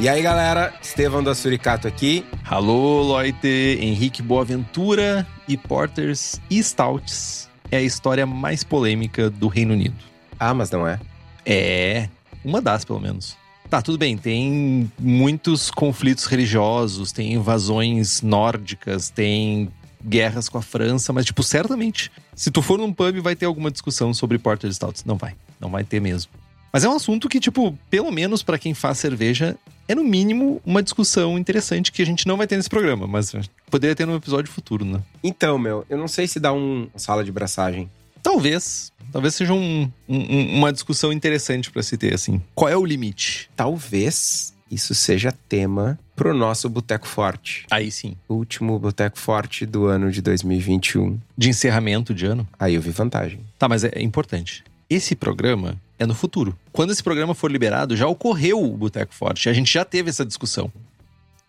E aí, galera, Estevão da Suricato aqui. Alô, Loite, Henrique Boaventura e Porters e Stouts. É a história mais polêmica do Reino Unido. Ah, mas não é? É, uma das pelo menos. Tá, tudo bem, tem muitos conflitos religiosos, tem invasões nórdicas, tem guerras com a França, mas, tipo, certamente, se tu for num pub, vai ter alguma discussão sobre Porter Stouts. Não vai, não vai ter mesmo. Mas é um assunto que, tipo, pelo menos para quem faz cerveja, é no mínimo uma discussão interessante que a gente não vai ter nesse programa, mas poderia ter num episódio futuro, né? Então, meu, eu não sei se dá um sala de braçagem. Talvez. Talvez seja um, um, uma discussão interessante para se ter, assim. Qual é o limite? Talvez isso seja tema pro nosso Boteco Forte. Aí sim. O último Boteco Forte do ano de 2021. De encerramento de ano? Aí eu vi vantagem. Tá, mas é, é importante. Esse programa é no futuro. Quando esse programa for liberado, já ocorreu o Boteco Forte. A gente já teve essa discussão.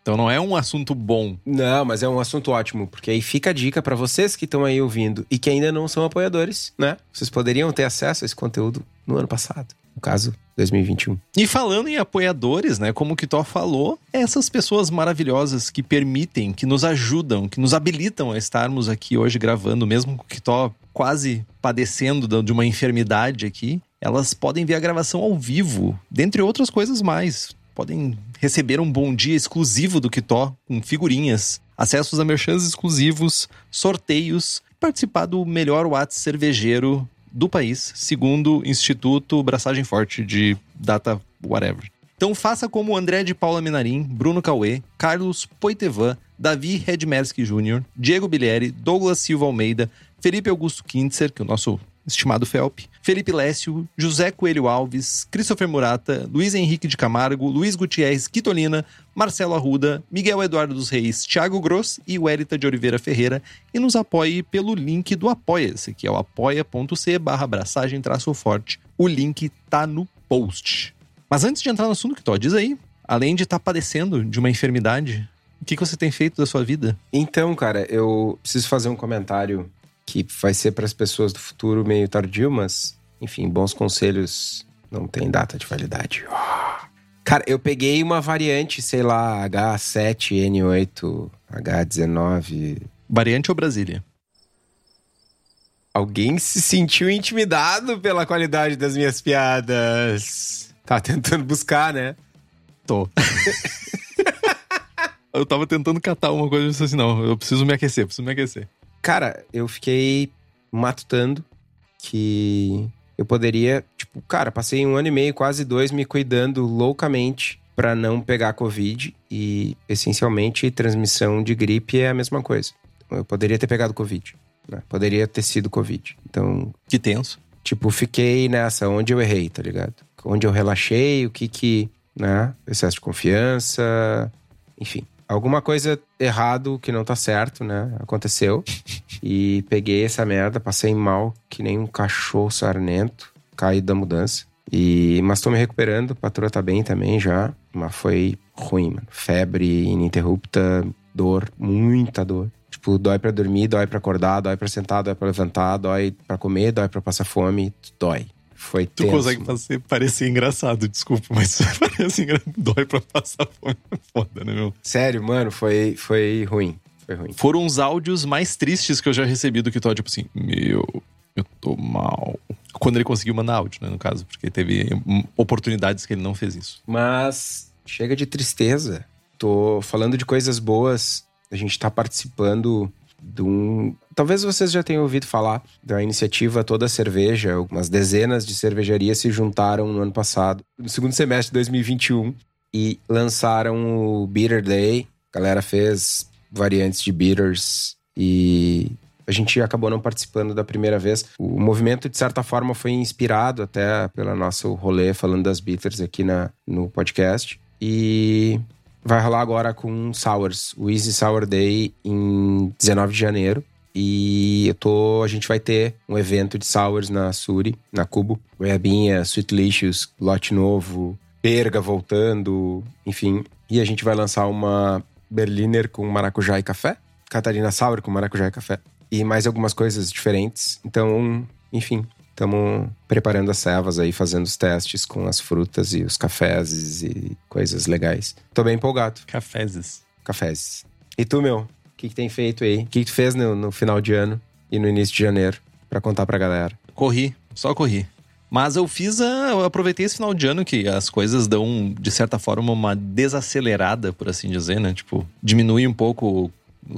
Então não é um assunto bom. Não, mas é um assunto ótimo, porque aí fica a dica para vocês que estão aí ouvindo e que ainda não são apoiadores, né? Vocês poderiam ter acesso a esse conteúdo no ano passado, no caso, 2021. E falando em apoiadores, né, como o Kitó falou, essas pessoas maravilhosas que permitem, que nos ajudam, que nos habilitam a estarmos aqui hoje gravando, mesmo com o Kitó quase padecendo de uma enfermidade aqui, elas podem ver a gravação ao vivo, dentre outras coisas mais podem receber um bom dia exclusivo do Kitó, com figurinhas, acessos a merchans exclusivos, sorteios, participar do melhor Whats cervejeiro do país, segundo o Instituto Braçagem Forte de Data Whatever. Então faça como André de Paula Minarim, Bruno Cauê, Carlos Poitevan, Davi Redmersky Jr., Diego Bilieri, Douglas Silva Almeida, Felipe Augusto Kintzer, que é o nosso estimado Felp, Felipe Lécio, José Coelho Alves, Christopher Murata, Luiz Henrique de Camargo, Luiz Gutierrez Quitolina, Marcelo Arruda, Miguel Eduardo dos Reis, Thiago Gross e Wérita de Oliveira Ferreira e nos apoie pelo link do Apoia-se, que é o apoia.c barra abraçagem traço forte. O link tá no post. Mas antes de entrar no assunto que tu diz aí, além de estar tá padecendo de uma enfermidade, o que, que você tem feito da sua vida? Então, cara, eu preciso fazer um comentário que vai ser para as pessoas do futuro meio tardio, mas, enfim, bons conselhos não tem data de validade. Cara, eu peguei uma variante, sei lá, H7N8, H19. Variante ou Brasília? Alguém se sentiu intimidado pela qualidade das minhas piadas. Tá tentando buscar, né? Tô. eu tava tentando catar uma coisa e disse assim: não, eu preciso me aquecer, preciso me aquecer. Cara, eu fiquei matutando que eu poderia, tipo, cara, passei um ano e meio, quase dois, me cuidando loucamente para não pegar Covid e, essencialmente, transmissão de gripe é a mesma coisa. Eu poderia ter pegado Covid, né? Poderia ter sido Covid. Então. Que tenso. Tipo, fiquei nessa, onde eu errei, tá ligado? Onde eu relaxei, o que que, né? Excesso de confiança, enfim alguma coisa errado que não tá certo, né? Aconteceu. E peguei essa merda, passei mal que nem um cachorro sarnento, caí da mudança. E, mas tô me recuperando, a patroa tá bem também já. Mas foi ruim, mano. Febre ininterrupta, dor, muita dor. Tipo, dói pra dormir, dói pra acordar, dói pra sentar, dói pra levantar, dói pra comer, dói pra passar fome, dói. Foi tu tenso. consegue fazer, parecer engraçado, desculpa, mas parece engraçado. Dói pra passar fome. Foda, né, meu? Sério, mano, foi, foi ruim. Foi ruim. Foram os áudios mais tristes que eu já recebi do que tô, tipo assim, meu, eu tô mal. Quando ele conseguiu mandar áudio, né, no caso, porque teve oportunidades que ele não fez isso. Mas chega de tristeza. Tô falando de coisas boas. a gente está participando de um. Talvez vocês já tenham ouvido falar da iniciativa Toda Cerveja. Algumas dezenas de cervejarias se juntaram no ano passado, no segundo semestre de 2021, e lançaram o Bitter Day. A galera fez variantes de bitters e a gente acabou não participando da primeira vez. O movimento, de certa forma, foi inspirado até pelo nosso rolê falando das bitters aqui na, no podcast. E vai rolar agora com Sours, o Easy Sour Day em 19 de janeiro. E eu tô, a gente vai ter um evento de sours na Suri, na Cubo. Goiabinha, Sweet Licious, lote novo, Perga voltando, enfim. E a gente vai lançar uma Berliner com maracujá e café. Catarina Sour com maracujá e café e mais algumas coisas diferentes. Então, enfim, estamos preparando as cevas aí, fazendo os testes com as frutas e os cafés e coisas legais. Tô bem empolgado. Caféses. Cafés. E tu, meu? Que, que tem feito aí? O que, que tu fez no, no final de ano e no início de janeiro para contar pra galera? Corri, só corri. Mas eu fiz a, eu aproveitei esse final de ano que as coisas dão, de certa forma, uma desacelerada, por assim dizer, né? Tipo, diminui um pouco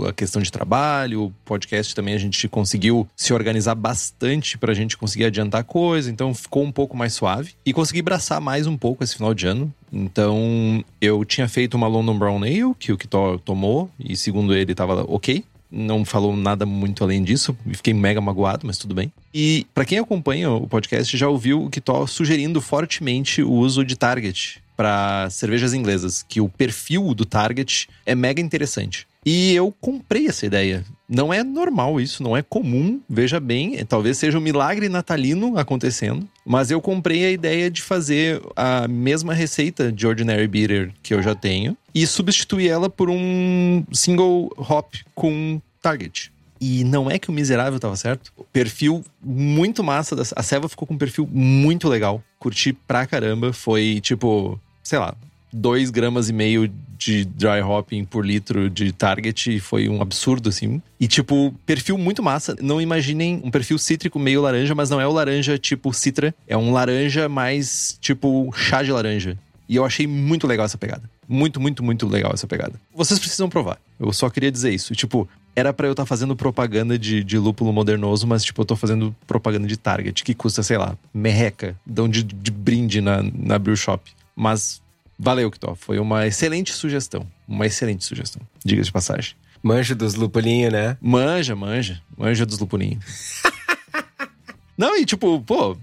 a questão de trabalho, o podcast também a gente conseguiu se organizar bastante para a gente conseguir adiantar coisa, então ficou um pouco mais suave. E consegui braçar mais um pouco esse final de ano. Então eu tinha feito uma London Brown Ale, que o Kitó tomou, e segundo ele estava ok. Não falou nada muito além disso, fiquei mega magoado, mas tudo bem. E para quem acompanha o podcast já ouviu o Kitó sugerindo fortemente o uso de Target para cervejas inglesas, que o perfil do Target é mega interessante. E eu comprei essa ideia. Não é normal isso, não é comum, veja bem, é, talvez seja um milagre natalino acontecendo, mas eu comprei a ideia de fazer a mesma receita de Ordinary Bitter que eu já tenho e substituir ela por um single hop com Target. E não é que o miserável tava certo. O perfil muito massa. A Seva ficou com um perfil muito legal. Curti pra caramba. Foi tipo, sei lá, 2 gramas e meio de dry hopping por litro de Target foi um absurdo, assim. E, tipo, perfil muito massa. Não imaginem um perfil cítrico meio laranja, mas não é o laranja tipo citra. É um laranja mais tipo chá de laranja. E eu achei muito legal essa pegada. Muito, muito, muito legal essa pegada. Vocês precisam provar. Eu só queria dizer isso. Tipo, era para eu estar tá fazendo propaganda de, de lúpulo modernoso, mas, tipo, eu tô fazendo propaganda de Target, que custa, sei lá, merreca. Dão de, de brinde na, na Brew Shop. Mas Valeu, Kitó. Foi uma excelente sugestão. Uma excelente sugestão. Diga de passagem. Manja dos lupulinhos, né? Manja, manja. Manja dos lupulinhos. Não, e tipo, pô,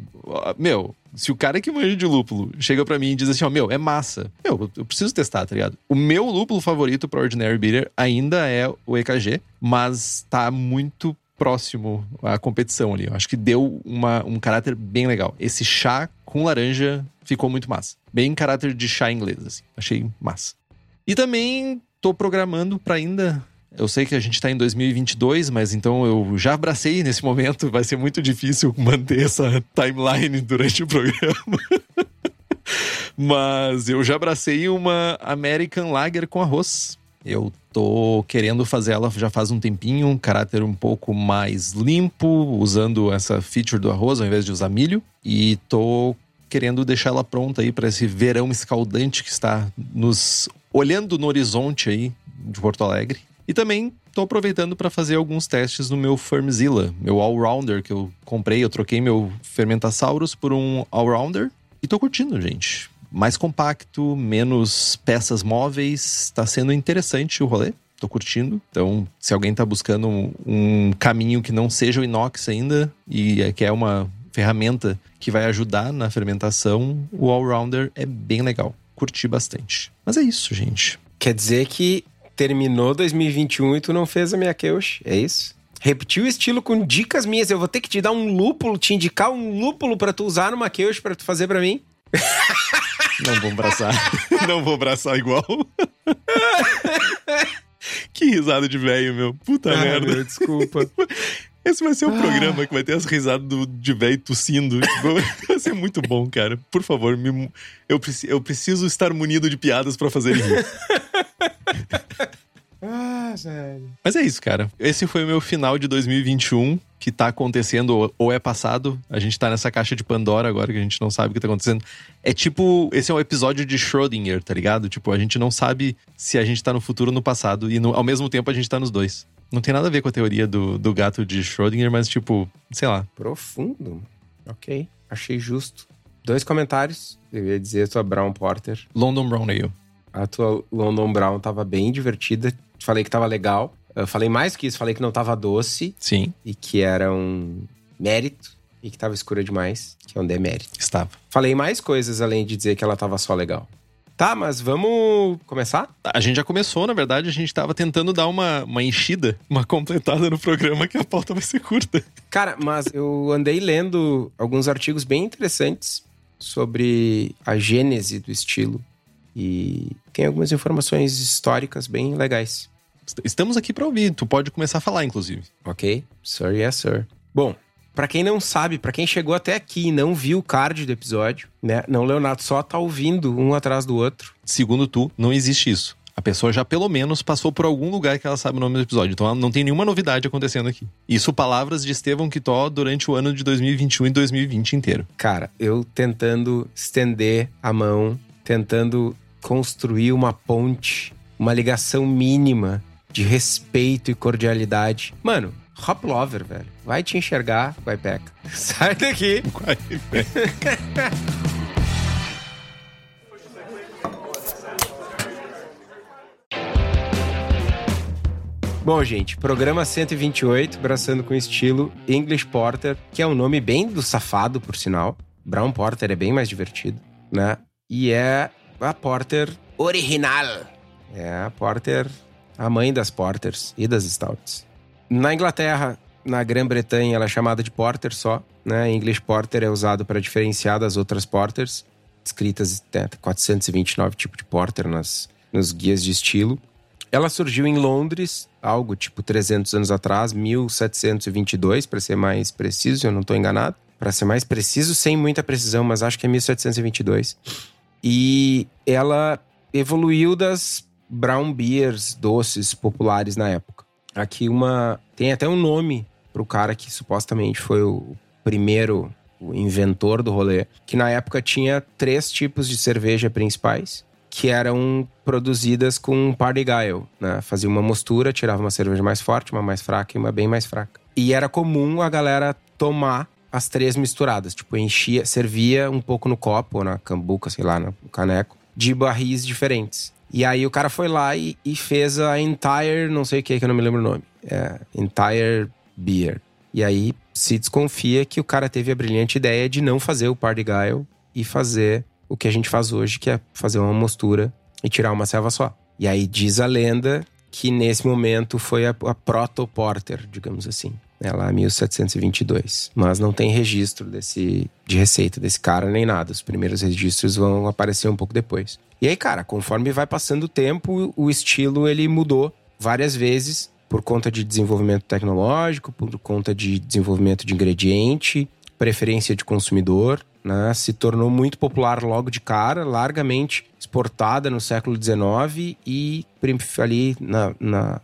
meu, se o cara que manja de lúpulo chega para mim e diz assim, ó, meu, é massa. Meu, eu preciso testar, tá ligado? O meu lúpulo favorito para Ordinary Bitter ainda é o EKG, mas tá muito próximo à competição ali. Eu acho que deu uma, um caráter bem legal. Esse chá com laranja ficou muito massa. Bem caráter de chá inglês, assim. Achei massa. E também tô programando para ainda. Eu sei que a gente tá em 2022, mas então eu já abracei nesse momento. Vai ser muito difícil manter essa timeline durante o programa. mas eu já abracei uma American Lager com arroz. Eu tô querendo fazer ela já faz um tempinho, um caráter um pouco mais limpo, usando essa feature do arroz ao invés de usar milho. E tô querendo deixar ela pronta aí para esse verão escaldante que está nos olhando no horizonte aí de Porto Alegre. E também estou aproveitando para fazer alguns testes no meu Firmzilla, meu all-rounder que eu comprei. Eu troquei meu Fermentasaurus por um all-rounder e tô curtindo, gente mais compacto, menos peças móveis. Está sendo interessante o rolê. Tô curtindo. Então, se alguém tá buscando um, um caminho que não seja o inox ainda e é, que é uma ferramenta que vai ajudar na fermentação, o Allrounder é bem legal. Curti bastante. Mas é isso, gente. Quer dizer que terminou 2021 e tu não fez a minha Keush, é isso? Repetiu o estilo com dicas minhas. Eu vou ter que te dar um lúpulo, te indicar um lúpulo para tu usar numa Keush para tu fazer para mim? Não vou abraçar. Não vou abraçar igual. que risada de velho, meu. Puta ah, merda. Meu, desculpa. Esse vai ser o um ah. programa que vai ter as risadas do, de velho tossindo. vai ser muito bom, cara. Por favor, me, eu, eu preciso estar munido de piadas para fazer rir. ah, sério. Mas é isso, cara. Esse foi o meu final de 2021. que tá acontecendo ou- ou é passado. A gente tá nessa caixa de Pandora agora que a gente não sabe o que tá acontecendo. É tipo, esse é um episódio de Schrödinger, tá ligado? Tipo, a gente não sabe se a gente tá no futuro ou no passado e no- ao mesmo tempo a gente tá nos dois. Não tem nada a ver com a teoria do, do gato de Schrödinger, mas tipo, sei lá. Profundo. Ok. Achei justo. Dois comentários. Eu ia dizer a tua Brown Porter. London Brown Ale. A tua London Brown tava bem divertida. Falei que tava legal. Eu falei mais que isso. Falei que não tava doce Sim, e que era um mérito. E que tava escura demais, que é um demérito. estava. Falei mais coisas além de dizer que ela tava só legal. Tá, mas vamos começar? A gente já começou, na verdade, a gente tava tentando dar uma, uma enchida, uma completada no programa que a pauta vai ser curta. Cara, mas eu andei lendo alguns artigos bem interessantes sobre a gênese do estilo. E tem algumas informações históricas bem legais. Est- Estamos aqui pra ouvir, tu pode começar a falar, inclusive. Ok? Sir, yes, sir. Bom, pra quem não sabe, pra quem chegou até aqui e não viu o card do episódio, né? Não, Leonardo só tá ouvindo um atrás do outro. Segundo tu, não existe isso. A pessoa já pelo menos passou por algum lugar que ela sabe o nome do episódio. Então não tem nenhuma novidade acontecendo aqui. Isso palavras de Estevão Quitó durante o ano de 2021 e 2020 inteiro. Cara, eu tentando estender a mão, tentando construir uma ponte, uma ligação mínima de respeito e cordialidade. Mano, Hop Lover, velho. Vai te enxergar, vai peca. Sai daqui. Bom, gente, programa 128, braçando com estilo English Porter, que é um nome bem do safado, por sinal. Brown Porter é bem mais divertido, né? E é a Porter original. É a Porter, a mãe das Porters e das Stouts. Na Inglaterra, na Grã-Bretanha, ela é chamada de Porter só, né? English Porter é usado para diferenciar das outras Porters, escritas né, 429 tipos de Porter nas, nos guias de estilo. Ela surgiu em Londres, algo tipo 300 anos atrás, 1722, para ser mais preciso, eu não estou enganado. Para ser mais preciso, sem muita precisão, mas acho que é 1722. E ela evoluiu das brown beers doces populares na época. Aqui uma tem até um nome pro cara que supostamente foi o primeiro o inventor do rolê, que na época tinha três tipos de cerveja principais que eram produzidas com party guile, né? Fazia uma mostura, tirava uma cerveja mais forte, uma mais fraca e uma bem mais fraca. E era comum a galera tomar as três misturadas, tipo enchia, servia um pouco no copo na cambuca, sei lá, no caneco, de barris diferentes. E aí o cara foi lá e, e fez a entire, não sei o que, que eu não me lembro o nome, é, entire beer. E aí se desconfia que o cara teve a brilhante ideia de não fazer o party guile e fazer o que a gente faz hoje, que é fazer uma mostura e tirar uma selva só. E aí diz a lenda que nesse momento foi a, a proto-porter, digamos assim. Lá 1722. Mas não tem registro desse de receita desse cara nem nada. Os primeiros registros vão aparecer um pouco depois. E aí, cara, conforme vai passando o tempo, o estilo ele mudou várias vezes por conta de desenvolvimento tecnológico, por conta de desenvolvimento de ingrediente, preferência de consumidor, né? Se tornou muito popular logo de cara, largamente exportada no século XIX e ali na, na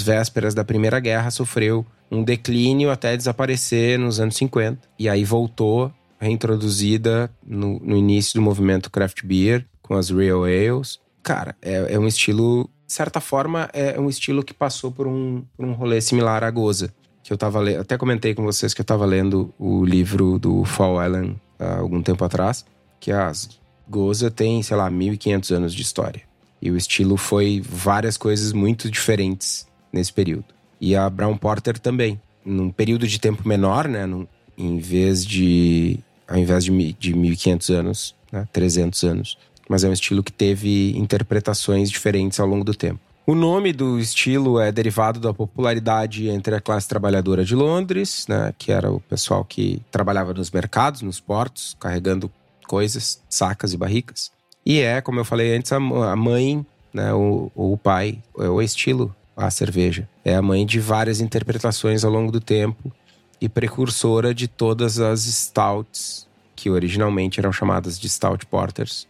vésperas da Primeira Guerra sofreu um declínio até desaparecer nos anos 50. E aí voltou, reintroduzida no, no início do movimento craft beer, com as Real Ales. Cara, é, é um estilo, de certa forma, é um estilo que passou por um, por um rolê similar à Goza. Que eu tava lendo, até comentei com vocês que eu tava lendo o livro do Fall Island há algum tempo atrás, que as Goza tem, sei lá, 1500 anos de história. E o estilo foi várias coisas muito diferentes nesse período. E a Brown Porter também. Num período de tempo menor, né? Num, em vez de. Ao invés de, de 1500 anos, né? 300 anos. Mas é um estilo que teve interpretações diferentes ao longo do tempo. O nome do estilo é derivado da popularidade entre a classe trabalhadora de Londres, né? Que era o pessoal que trabalhava nos mercados, nos portos, carregando coisas, sacas e barricas. E é, como eu falei antes, a mãe, né, o pai, é o estilo, a cerveja. É a mãe de várias interpretações ao longo do tempo e precursora de todas as stouts que originalmente eram chamadas de stout porters,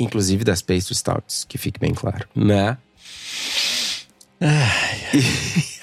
inclusive das pastry stouts, que fique bem claro, né?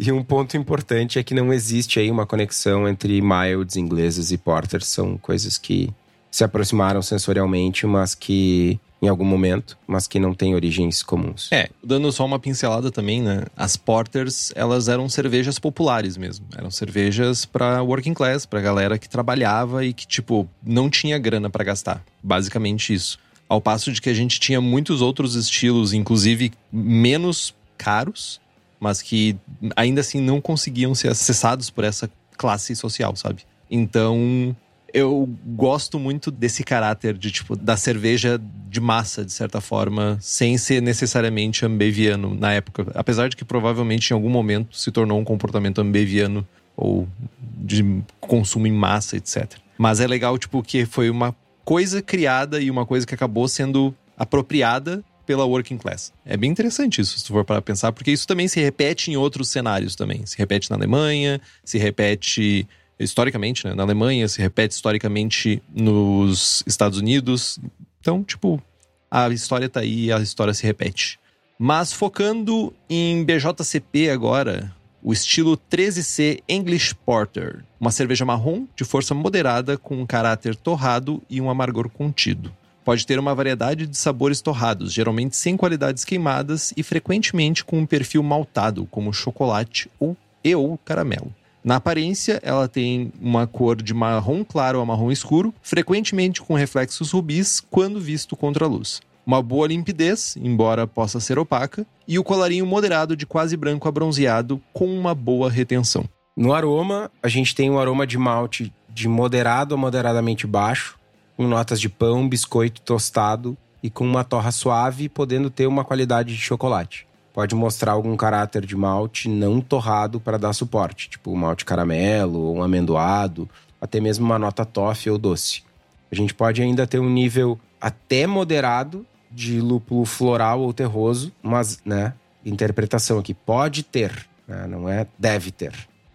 E um ponto importante é que não existe aí uma conexão entre milds ingleses e porters. São coisas que se aproximaram sensorialmente, mas que em algum momento, mas que não têm origens comuns. É, dando só uma pincelada também, né? As porters, elas eram cervejas populares mesmo. Eram cervejas para working class, para galera que trabalhava e que tipo não tinha grana para gastar. Basicamente isso. Ao passo de que a gente tinha muitos outros estilos, inclusive menos caros, mas que ainda assim não conseguiam ser acessados por essa classe social, sabe? Então, eu gosto muito desse caráter de tipo da cerveja de massa de certa forma, sem ser necessariamente ambeviano na época, apesar de que provavelmente em algum momento se tornou um comportamento ambeviano ou de consumo em massa, etc. Mas é legal tipo que foi uma coisa criada e uma coisa que acabou sendo apropriada pela working class. É bem interessante isso, se tu for para pensar, porque isso também se repete em outros cenários também. Se repete na Alemanha, se repete historicamente, né? Na Alemanha, se repete historicamente nos Estados Unidos. Então, tipo, a história tá aí, a história se repete. Mas focando em BJCP agora, o estilo 13C English Porter, uma cerveja marrom de força moderada com um caráter torrado e um amargor contido. Pode ter uma variedade de sabores torrados, geralmente sem qualidades queimadas e frequentemente com um perfil maltado, como chocolate ou e ou caramelo. Na aparência, ela tem uma cor de marrom claro a marrom escuro, frequentemente com reflexos rubis quando visto contra a luz. Uma boa limpidez, embora possa ser opaca, e o colarinho moderado de quase branco a bronzeado com uma boa retenção. No aroma, a gente tem um aroma de malte de moderado a moderadamente baixo, com notas de pão, biscoito tostado e com uma torra suave, podendo ter uma qualidade de chocolate pode mostrar algum caráter de malte não torrado para dar suporte, tipo um malte caramelo ou um amendoado, até mesmo uma nota toffee ou doce. A gente pode ainda ter um nível até moderado de lúpulo floral ou terroso, mas, né, interpretação aqui, pode ter, né, não é deve ter.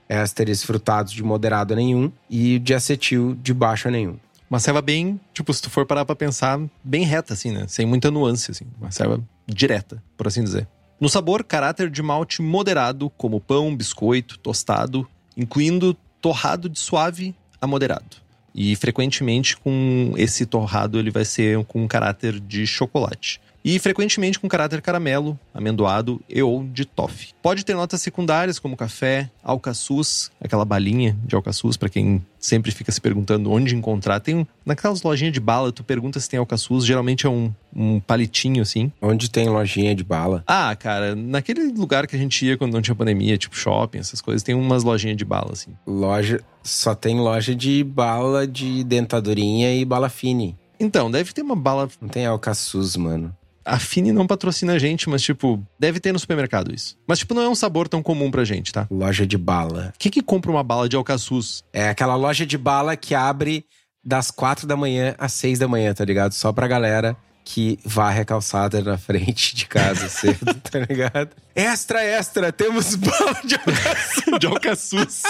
Ésteres frutados de moderado a nenhum e de acetil de baixo a nenhum. Uma ceva bem, tipo, se tu for parar pra pensar, bem reta, assim, né? Sem muita nuance, assim. Uma ceva direta, por assim dizer. No sabor, caráter de malte moderado, como pão, biscoito, tostado, incluindo torrado de suave a moderado. E frequentemente com esse torrado ele vai ser com um caráter de chocolate e frequentemente com caráter caramelo, amendoado e ou de toffee. Pode ter notas secundárias como café, alcaçuz, aquela balinha de alcaçuz para quem sempre fica se perguntando onde encontrar. Tem naquelas lojinhas de bala, tu pergunta se tem alcaçuz, geralmente é um, um palitinho assim. Onde tem lojinha de bala? Ah, cara, naquele lugar que a gente ia quando não tinha pandemia, tipo shopping, essas coisas, tem umas lojinhas de bala assim. Loja, só tem loja de bala de dentadurinha e bala fine. Então, deve ter uma bala. Não tem alcaçuz, mano. A Fini não patrocina a gente, mas, tipo, deve ter no supermercado isso. Mas, tipo, não é um sabor tão comum pra gente, tá? Loja de bala. Quem que compra uma bala de alcaçuz? É aquela loja de bala que abre das quatro da manhã às seis da manhã, tá ligado? Só pra galera que varre a calçada na frente de casa cedo, tá ligado? Extra, extra, temos bala de alcaçuz. de alcaçuz.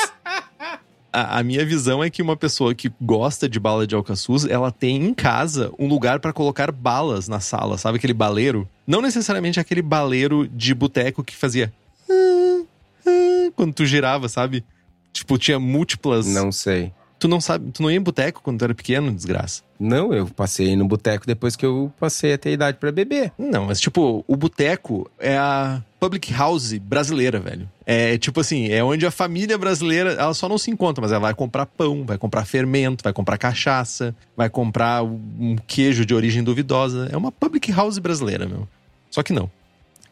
A, a, minha visão é que uma pessoa que gosta de bala de alcaçuz, ela tem em casa um lugar para colocar balas na sala, sabe aquele baleiro? Não necessariamente aquele baleiro de boteco que fazia quando tu girava, sabe? Tipo, tinha múltiplas. Não sei. Tu não sabe, tu não ia em boteco quando tu era pequeno, desgraça? Não, eu passei no boteco depois que eu passei a ter idade para beber. Não, mas tipo, o boteco é a public house brasileira, velho. É tipo assim, é onde a família brasileira, ela só não se encontra, mas ela vai comprar pão, vai comprar fermento, vai comprar cachaça, vai comprar um queijo de origem duvidosa. É uma public house brasileira, meu. Só que não.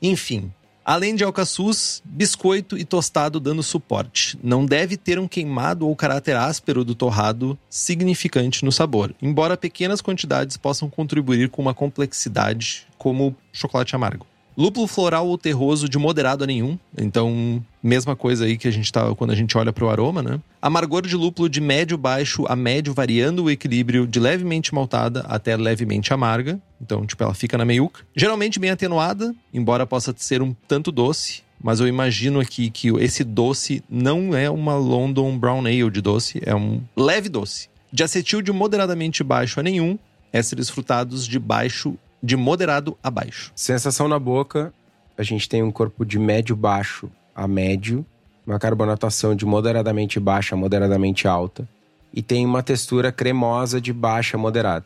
Enfim, Além de alcaçuz, biscoito e tostado dando suporte. Não deve ter um queimado ou caráter áspero do torrado significante no sabor, embora pequenas quantidades possam contribuir com uma complexidade como chocolate amargo. Lúpulo floral ou terroso de moderado a nenhum. Então, mesma coisa aí que a gente tá quando a gente olha para o aroma, né? Amargor de lúpulo de médio baixo a médio, variando o equilíbrio de levemente maltada até levemente amarga. Então, tipo, ela fica na meiuca. Geralmente bem atenuada, embora possa ser um tanto doce. Mas eu imagino aqui que esse doce não é uma London Brown Ale de doce, é um leve doce. De acetil de moderadamente baixo a nenhum, ésteres frutados de baixo de moderado a baixo. Sensação na boca, a gente tem um corpo de médio baixo a médio uma carbonatação de moderadamente baixa a moderadamente alta e tem uma textura cremosa de baixa a moderada.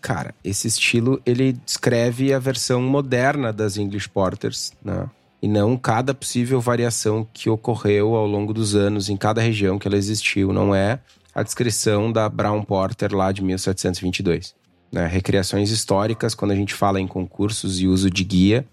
Cara, esse estilo ele descreve a versão moderna das English Porters, né? E não cada possível variação que ocorreu ao longo dos anos em cada região que ela existiu. Não é a descrição da Brown Porter lá de 1722. Né? Recriações históricas, quando a gente fala em concursos e uso de guia,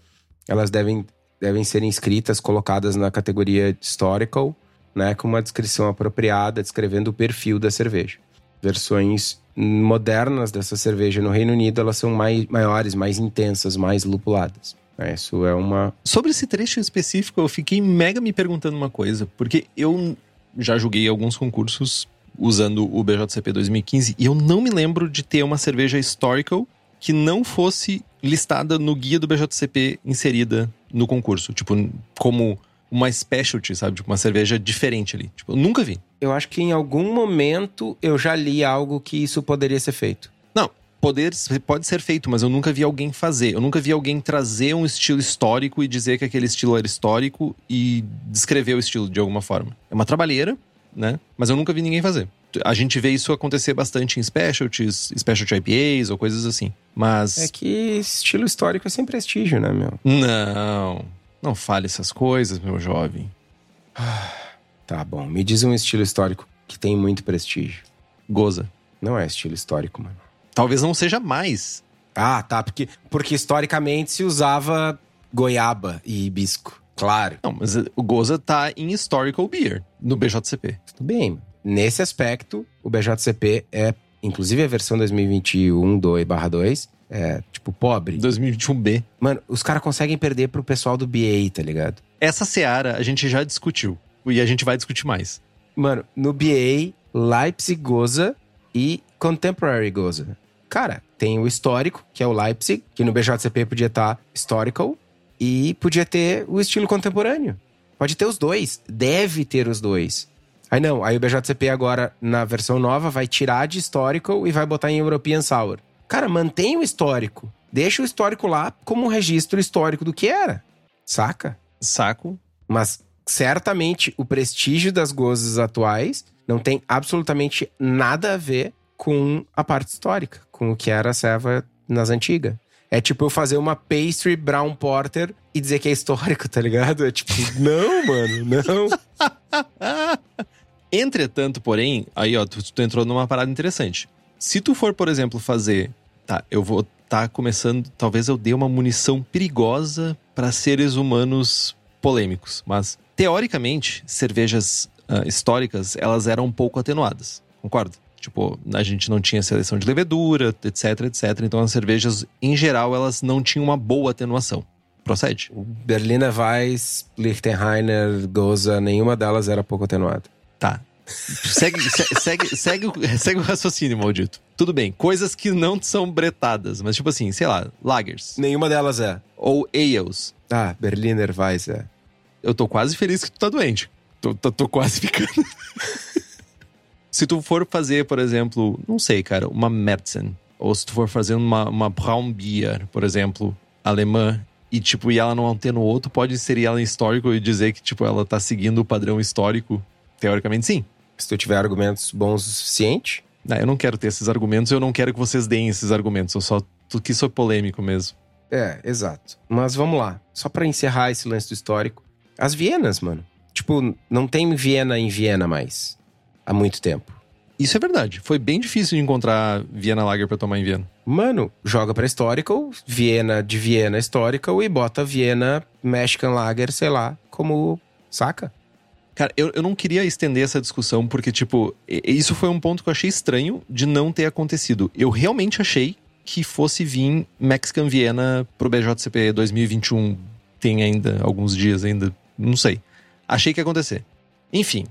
elas devem, devem ser inscritas, colocadas na categoria historical, né? com uma descrição apropriada, descrevendo o perfil da cerveja. Versões modernas dessa cerveja no Reino Unido, elas são mais, maiores, mais intensas, mais lupuladas. É, isso é uma. Sobre esse trecho específico, eu fiquei mega me perguntando uma coisa, porque eu já joguei alguns concursos usando o BJCP 2015 e eu não me lembro de ter uma cerveja historical que não fosse listada no guia do BJCP inserida no concurso, tipo como uma specialty, sabe, tipo uma cerveja diferente ali. Tipo, eu nunca vi. Eu acho que em algum momento eu já li algo que isso poderia ser feito. Não, poder pode ser feito, mas eu nunca vi alguém fazer. Eu nunca vi alguém trazer um estilo histórico e dizer que aquele estilo era histórico e descrever o estilo de alguma forma. É uma trabalheira, né? Mas eu nunca vi ninguém fazer. A gente vê isso acontecer bastante em specialties, specialty IPAs ou coisas assim. Mas. É que estilo histórico é sem prestígio, né, meu? Não. Não fale essas coisas, meu jovem. Tá bom. Me diz um estilo histórico que tem muito prestígio. Goza. Não é estilo histórico, mano. Talvez não seja mais. Ah, tá. Porque, porque historicamente se usava goiaba e hibisco. Claro. Não, mas o Goza tá em Historical Beer, no BJCP. Tudo bem. Nesse aspecto, o BJCP é, inclusive a versão 2021 2/2, é tipo pobre. 2021B. Mano, os caras conseguem perder pro pessoal do BA, tá ligado? Essa seara a gente já discutiu. E a gente vai discutir mais. Mano, no BA, Leipzig Goza e Contemporary Goza. Cara, tem o histórico, que é o Leipzig, que no BJCP podia estar tá historical, e podia ter o estilo contemporâneo. Pode ter os dois. Deve ter os dois. Aí não, aí o BJCP agora, na versão nova, vai tirar de historical e vai botar em European Sour. Cara, mantém o histórico. Deixa o histórico lá como um registro histórico do que era. Saca? Saco. Mas certamente o prestígio das gozes atuais não tem absolutamente nada a ver com a parte histórica, com o que era a serva nas antigas. É tipo eu fazer uma pastry brown porter e dizer que é histórico, tá ligado? É tipo, não, mano, não. Entretanto, porém, aí ó, tu, tu, entrou numa parada interessante. Se tu for, por exemplo, fazer, tá, eu vou tá começando, talvez eu dê uma munição perigosa para seres humanos polêmicos, mas teoricamente, cervejas uh, históricas, elas eram um pouco atenuadas, concorda? Tipo, a gente não tinha seleção de levedura, etc, etc. Então as cervejas, em geral, elas não tinham uma boa atenuação. Procede? Berliner Weiss, Lichtenheiner, Goza, nenhuma delas era pouco atenuada. Tá. Segue, segue, segue, segue o raciocínio, maldito. Tudo bem, coisas que não são bretadas, mas tipo assim, sei lá, lagers. Nenhuma delas é. Ou ales. Ah, Berliner Weiss é. Eu tô quase feliz que tu tá doente. Tô, tô, tô quase ficando. se tu for fazer, por exemplo, não sei, cara, uma Märzen. Ou se tu for fazer uma, uma Braun Beer, por exemplo, alemã, e tipo, e ela não no outro, pode inserir ela em histórico e dizer que, tipo, ela tá seguindo o padrão histórico? Teoricamente, sim. Se tu tiver argumentos bons o suficiente. Não, eu não quero ter esses argumentos, eu não quero que vocês deem esses argumentos. Eu só tu que sou polêmico mesmo. É, exato. Mas vamos lá. Só para encerrar esse lance do histórico. As Vienas, mano. Tipo, não tem Viena em Viena mais. Há muito tempo. Isso é verdade. Foi bem difícil de encontrar Viena Lager para tomar em Viena. Mano, joga pra Historical, Viena de Viena Historical e bota Viena Mexican Lager, sei lá, como. Saca? Cara, eu, eu não queria estender essa discussão porque, tipo, isso foi um ponto que eu achei estranho de não ter acontecido. Eu realmente achei que fosse vir Mexican Viena pro BJCP 2021. Tem ainda alguns dias ainda, não sei. Achei que ia acontecer. Enfim,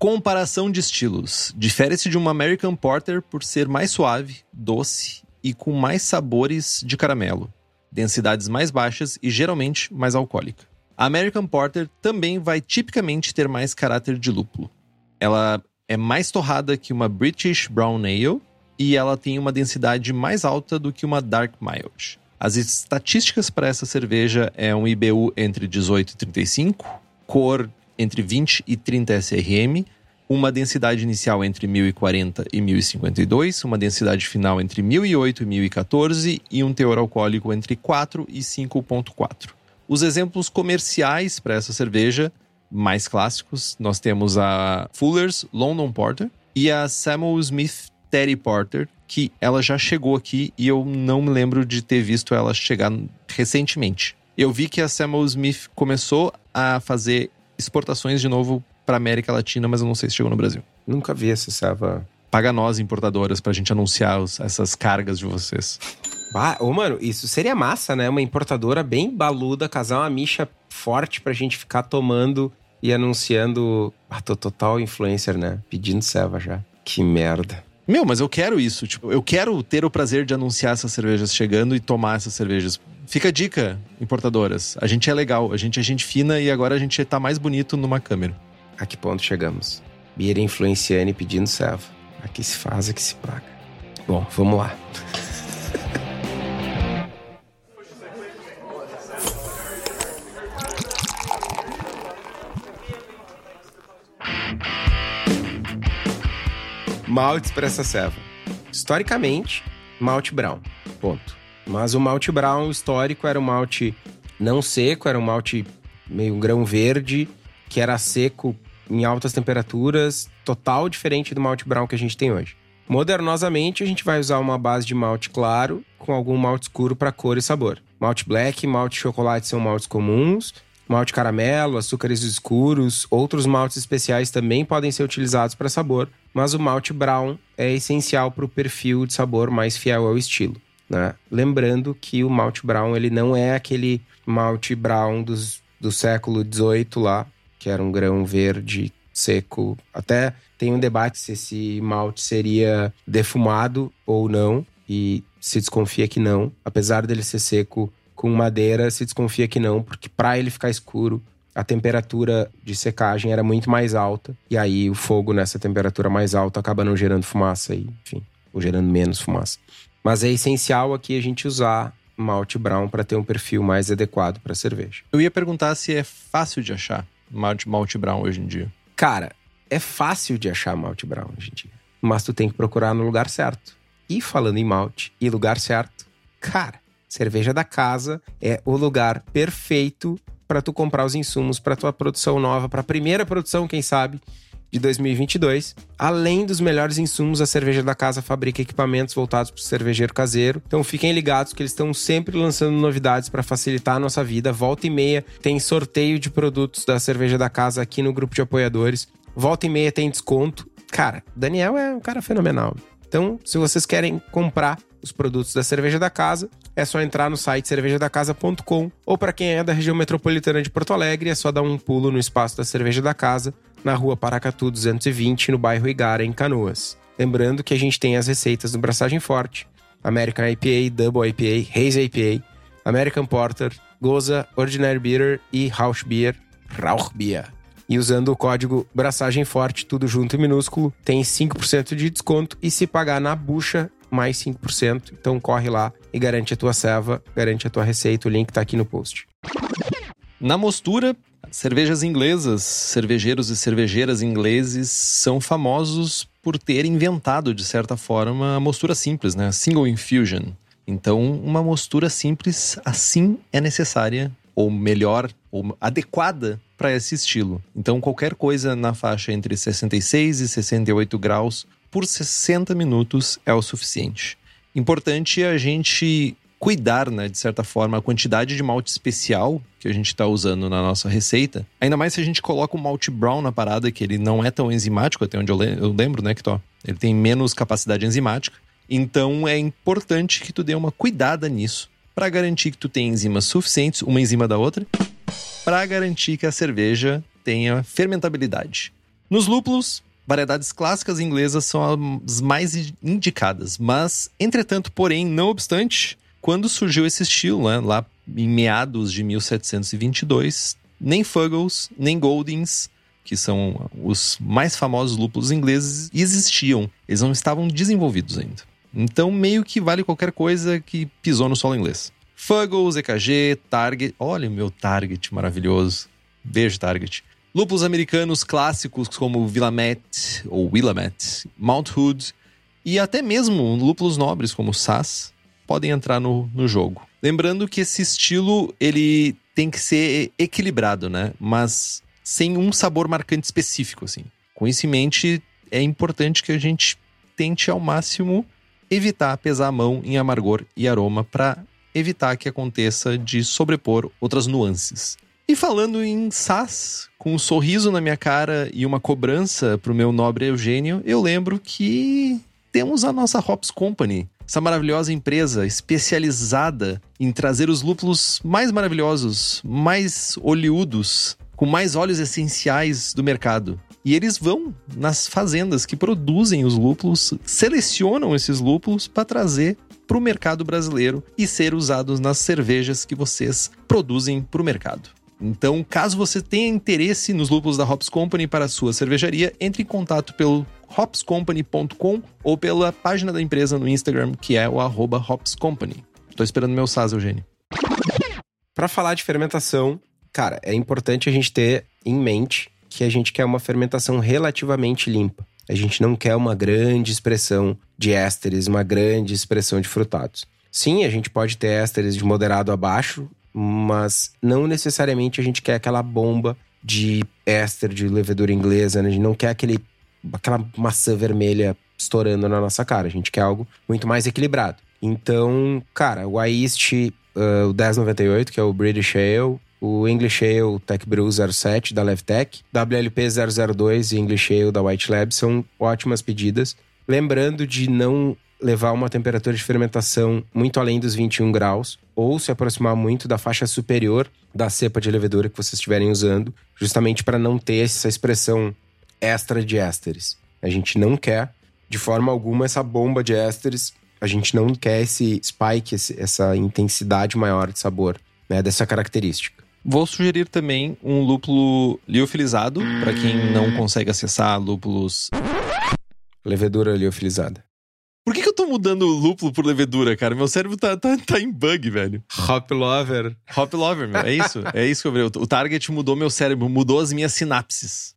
comparação de estilos. Difere-se de uma American Porter por ser mais suave, doce e com mais sabores de caramelo, densidades mais baixas e geralmente mais alcoólica. A American Porter também vai tipicamente ter mais caráter de lúpulo. Ela é mais torrada que uma British Brown Ale e ela tem uma densidade mais alta do que uma Dark Mild. As estatísticas para essa cerveja é um IBU entre 18 e 35, cor entre 20 e 30 SRM, uma densidade inicial entre 1040 e 1052, uma densidade final entre 1008 e 1014 e um teor alcoólico entre 4 e 5.4. Os exemplos comerciais para essa cerveja mais clássicos, nós temos a Fuller's London Porter e a Samuel Smith Teddy Porter, que ela já chegou aqui e eu não me lembro de ter visto ela chegar recentemente. Eu vi que a Samuel Smith começou a fazer exportações de novo para América Latina, mas eu não sei se chegou no Brasil. Nunca vi essa serva. Paga nós, importadoras, pra gente anunciar os, essas cargas de vocês. Ah, ô, mano, isso seria massa, né? Uma importadora bem baluda, casar uma micha forte pra gente ficar tomando e anunciando. Ah, tô total influencer, né? Pedindo serva já. Que merda. Meu, mas eu quero isso. Tipo, eu quero ter o prazer de anunciar essas cervejas chegando e tomar essas cervejas. Fica a dica, importadoras. A gente é legal, a gente é gente fina e agora a gente tá mais bonito numa câmera. A que ponto chegamos? Bira influenciando e pedindo serva. Aqui se faz, aqui se paga. Bom, vamos lá. Maltes para essa. Historicamente, malte brown. Ponto. Mas o malte brown histórico era um malte não seco, era um malte meio grão verde, que era seco em altas temperaturas, total diferente do malte brown que a gente tem hoje. Modernosamente, a gente vai usar uma base de malte claro com algum malte escuro para cor e sabor. Malte black, malte chocolate são maltes comuns, malte caramelo, açúcares escuros, outros maltes especiais também podem ser utilizados para sabor, mas o malte brown é essencial para o perfil de sabor mais fiel ao estilo. Né? Lembrando que o malte brown ele não é aquele malte brown dos, do século XVIII lá, que era um grão verde seco. Até tem um debate se esse malte seria defumado ou não, e se desconfia que não. Apesar dele ser seco com madeira, se desconfia que não, porque para ele ficar escuro, a temperatura de secagem era muito mais alta, e aí o fogo nessa temperatura mais alta acaba não gerando fumaça, e, enfim, ou gerando menos fumaça. Mas é essencial aqui a gente usar malte brown para ter um perfil mais adequado para cerveja. Eu ia perguntar se é fácil de achar malte, malte brown hoje em dia. Cara, é fácil de achar malte brown hoje em dia, mas tu tem que procurar no lugar certo. E falando em malte e lugar certo, cara, cerveja da casa é o lugar perfeito para tu comprar os insumos para tua produção nova, para a primeira produção, quem sabe, de 2022. Além dos melhores insumos, a Cerveja da Casa fabrica equipamentos voltados para o cervejeiro caseiro. Então fiquem ligados que eles estão sempre lançando novidades para facilitar a nossa vida. Volta e meia tem sorteio de produtos da Cerveja da Casa aqui no grupo de apoiadores. Volta e meia tem desconto. Cara, Daniel é um cara fenomenal. Então, se vocês querem comprar os produtos da Cerveja da Casa, é só entrar no site cervejadacasa.com ou para quem é da região metropolitana de Porto Alegre, é só dar um pulo no espaço da Cerveja da Casa, na rua Paracatu 220, no bairro Igara, em Canoas. Lembrando que a gente tem as receitas do Braçagem Forte, American IPA, Double IPA, Haze IPA, American Porter, Goza, Ordinary Beer e Rauch Beer, Rauch Beer. E usando o código Braçagem Forte, tudo junto e minúsculo, tem 5% de desconto e se pagar na bucha, mais 5%. Então corre lá e garante a tua serva, garante a tua receita. O link tá aqui no post. Na mostura, cervejas inglesas, cervejeiros e cervejeiras ingleses são famosos por ter inventado, de certa forma, a mostura simples, né? Single infusion. Então, uma mostura simples assim é necessária, ou melhor, ou adequada para esse estilo. Então, qualquer coisa na faixa entre 66 e 68 graus por 60 minutos é o suficiente. Importante a gente cuidar, né, de certa forma, a quantidade de malte especial que a gente está usando na nossa receita. Ainda mais se a gente coloca o malte brown na parada, que ele não é tão enzimático, até onde eu, le eu lembro, né, tô, ele tem menos capacidade enzimática. Então é importante que tu dê uma cuidada nisso para garantir que tu tem enzimas suficientes, uma enzima da outra, para garantir que a cerveja tenha fermentabilidade. Nos lúpulos, variedades clássicas inglesas são as mais indicadas, mas, entretanto, porém, não obstante, quando surgiu esse estilo, né, lá em meados de 1722, nem Fuggles, nem Goldings, que são os mais famosos lúpulos ingleses, existiam. Eles não estavam desenvolvidos ainda. Então, meio que vale qualquer coisa que pisou no solo inglês. Fuggles, EKG, Target. Olha o meu Target maravilhoso. Beijo, Target. Lúpulos americanos clássicos como Willamette ou Willamette, Mount Hood e até mesmo lúpulos nobres como Sass podem entrar no, no jogo. Lembrando que esse estilo ele tem que ser equilibrado, né? Mas sem um sabor marcante específico, assim. Com isso em mente, é importante que a gente tente ao máximo evitar pesar a mão em amargor e aroma para evitar que aconteça de sobrepor outras nuances. E falando em SAS, com um sorriso na minha cara e uma cobrança pro meu nobre Eugênio, eu lembro que temos a nossa Hops Company, essa maravilhosa empresa especializada em trazer os lúpulos mais maravilhosos, mais oleudos, com mais óleos essenciais do mercado. E eles vão nas fazendas que produzem os lúpulos, selecionam esses lúpulos para trazer para o mercado brasileiro e ser usados nas cervejas que vocês produzem para o mercado. Então, caso você tenha interesse nos lúpulos da Hops Company para a sua cervejaria, entre em contato pelo hopscompany.com ou pela página da empresa no Instagram, que é o hopscompany. Tô esperando meu SAS, Eugênio. Para falar de fermentação, cara, é importante a gente ter em mente que a gente quer uma fermentação relativamente limpa. A gente não quer uma grande expressão de ésteres, uma grande expressão de frutados. Sim, a gente pode ter ésteres de moderado a baixo, mas não necessariamente a gente quer aquela bomba de éster de levedura inglesa, né? a gente não quer aquele, aquela maçã vermelha estourando na nossa cara, a gente quer algo muito mais equilibrado. Então, cara, o Aist, uh, o 1098, que é o British Ale, o English Ale Tech Brew 07 da Levtech, WLP 002 e English Ale da White Lab são ótimas pedidas. Lembrando de não levar uma temperatura de fermentação muito além dos 21 graus, ou se aproximar muito da faixa superior da cepa de levedura que vocês estiverem usando, justamente para não ter essa expressão extra de ésteres. A gente não quer, de forma alguma, essa bomba de ésteres, a gente não quer esse spike, essa intensidade maior de sabor, né, dessa característica. Vou sugerir também um lúpulo liofilizado, para quem não consegue acessar lúpulos. Levedura liofilizada. Por que, que eu tô mudando lúpulo por levedura, cara? Meu cérebro tá, tá, tá em bug, velho. Hop Lover. Hop Lover, meu. É isso. É isso que eu vi. O target mudou meu cérebro, mudou as minhas sinapses.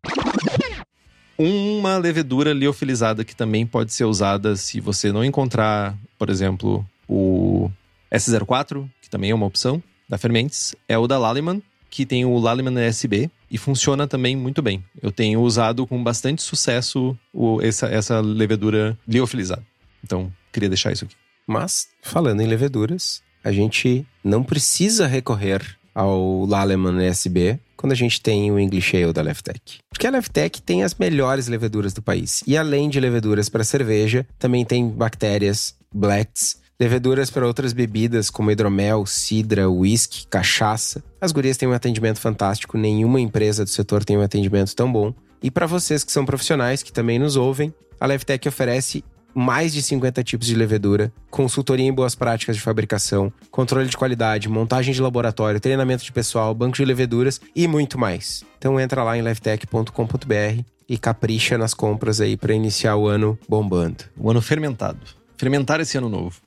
Uma levedura liofilizada que também pode ser usada se você não encontrar, por exemplo, o S04, que também é uma opção da Fermentes, é o da Lallemand, que tem o Lallemand SB e funciona também muito bem. Eu tenho usado com bastante sucesso o, essa, essa levedura liofilizada. Então, queria deixar isso aqui. Mas, falando em leveduras, a gente não precisa recorrer ao Lallemand SB quando a gente tem o English Ale da Leftech. Porque a Leftech tem as melhores leveduras do país. E além de leveduras para cerveja, também tem bactérias, blacks, leveduras para outras bebidas como hidromel, cidra, whisky, cachaça. As gurias têm um atendimento fantástico, nenhuma empresa do setor tem um atendimento tão bom. E para vocês que são profissionais, que também nos ouvem, a Leftech oferece mais de 50 tipos de levedura, consultoria em boas práticas de fabricação, controle de qualidade, montagem de laboratório, treinamento de pessoal, banco de leveduras e muito mais. Então entra lá em levtech.com.br e capricha nas compras aí para iniciar o ano bombando. O ano fermentado. Fermentar esse ano novo.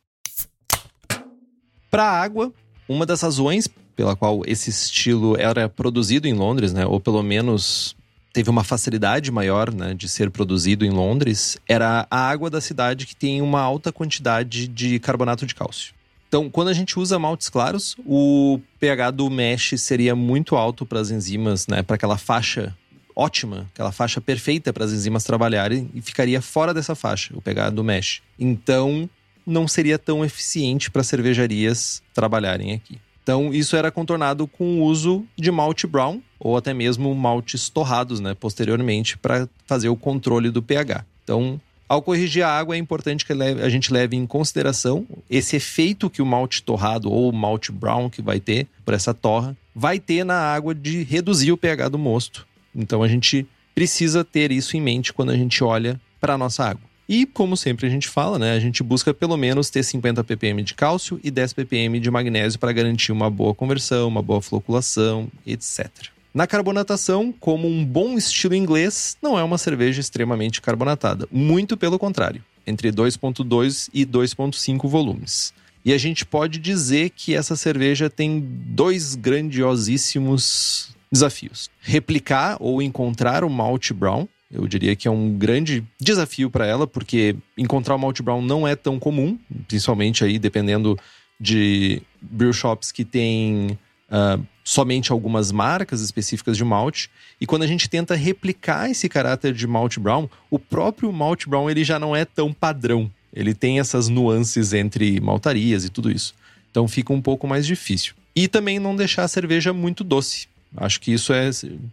Para a água, uma das razões pela qual esse estilo era produzido em Londres, né, ou pelo menos teve uma facilidade maior né, de ser produzido em Londres era a água da cidade que tem uma alta quantidade de carbonato de cálcio. Então, quando a gente usa maltes claros, o pH do mesh seria muito alto para as enzimas, né, para aquela faixa ótima, aquela faixa perfeita para as enzimas trabalharem e ficaria fora dessa faixa, o pH do mesh. Então, não seria tão eficiente para cervejarias trabalharem aqui. Então, isso era contornado com o uso de malte brown ou até mesmo maltes torrados, né, posteriormente, para fazer o controle do pH. Então, ao corrigir a água, é importante que a gente leve em consideração esse efeito que o malte torrado ou o malte brown que vai ter por essa torra vai ter na água de reduzir o pH do mosto. Então, a gente precisa ter isso em mente quando a gente olha para a nossa água. E, como sempre a gente fala, né, a gente busca pelo menos ter 50 ppm de cálcio e 10 ppm de magnésio para garantir uma boa conversão, uma boa floculação, etc. Na carbonatação, como um bom estilo inglês, não é uma cerveja extremamente carbonatada. Muito pelo contrário, entre 2,2 e 2,5 volumes. E a gente pode dizer que essa cerveja tem dois grandiosíssimos desafios. Replicar ou encontrar o Malt Brown. Eu diria que é um grande desafio para ela, porque encontrar o Malt Brown não é tão comum, principalmente aí dependendo de brew shops que tem uh, somente algumas marcas específicas de malte. E quando a gente tenta replicar esse caráter de malt brown, o próprio malt brown ele já não é tão padrão. Ele tem essas nuances entre maltarias e tudo isso. Então fica um pouco mais difícil. E também não deixar a cerveja muito doce. Acho que isso é,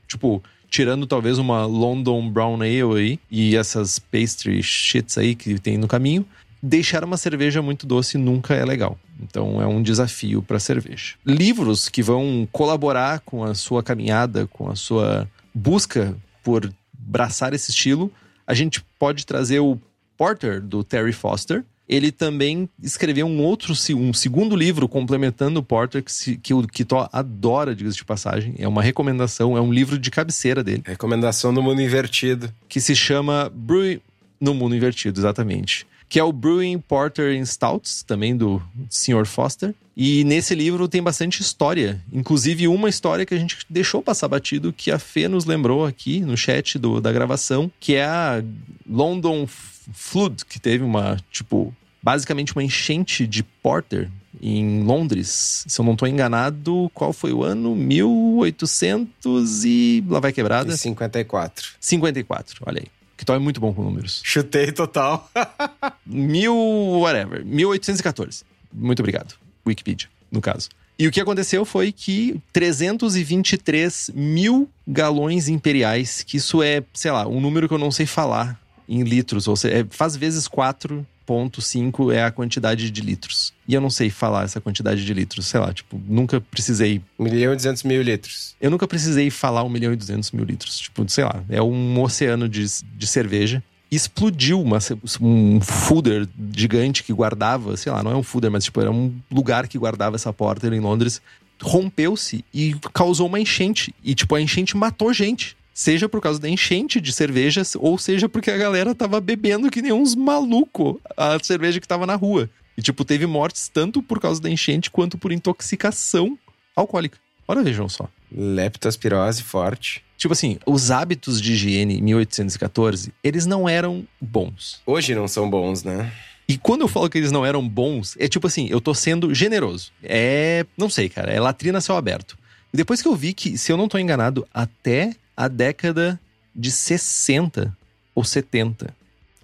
tipo, tirando talvez uma London Brown Ale aí e essas pastry shits aí que tem no caminho, deixar uma cerveja muito doce nunca é legal. Então é um desafio para a cerveja. Livros que vão colaborar com a sua caminhada, com a sua busca por braçar esse estilo, a gente pode trazer o Porter do Terry Foster. Ele também escreveu um outro, um segundo livro complementando o Porter, que, se, que o Kitó adora, diga de passagem. É uma recomendação, é um livro de cabeceira dele. Recomendação do Mundo Invertido. Que se chama Brew no Mundo Invertido, exatamente que é o Brewing Porter and Stouts, também do Sr. Foster. E nesse livro tem bastante história, inclusive uma história que a gente deixou passar batido, que a Fê nos lembrou aqui no chat do, da gravação, que é a London Flood, que teve uma, tipo, basicamente uma enchente de porter em Londres. Se eu não estou enganado, qual foi o ano? 1800 e lá vai quebrada. 54. 54, olha aí que é muito bom com números. Chutei total. Mil, whatever. 1814. Muito obrigado. Wikipedia, no caso. E o que aconteceu foi que 323 mil galões imperiais, que isso é, sei lá, um número que eu não sei falar em litros, ou seja, é, faz vezes 4 0,5 é a quantidade de litros. E eu não sei falar essa quantidade de litros, sei lá, tipo, nunca precisei. 1 milhão e 200 mil litros. Eu nunca precisei falar 1 milhão e 200 mil litros. Tipo, sei lá, é um oceano de, de cerveja. Explodiu uma, um fooder gigante que guardava, sei lá, não é um fooder, mas tipo, era um lugar que guardava essa porta em Londres. Rompeu-se e causou uma enchente. E, tipo, a enchente matou gente. Seja por causa da enchente de cervejas, ou seja porque a galera tava bebendo que nem uns maluco a cerveja que tava na rua. E, tipo, teve mortes tanto por causa da enchente quanto por intoxicação alcoólica. Olha, vejam só. Leptospirose forte. Tipo assim, os hábitos de higiene em 1814, eles não eram bons. Hoje não são bons, né? E quando eu falo que eles não eram bons, é tipo assim, eu tô sendo generoso. É, não sei, cara, é latrina céu aberto. E depois que eu vi que, se eu não tô enganado, até a década de 60 ou 70.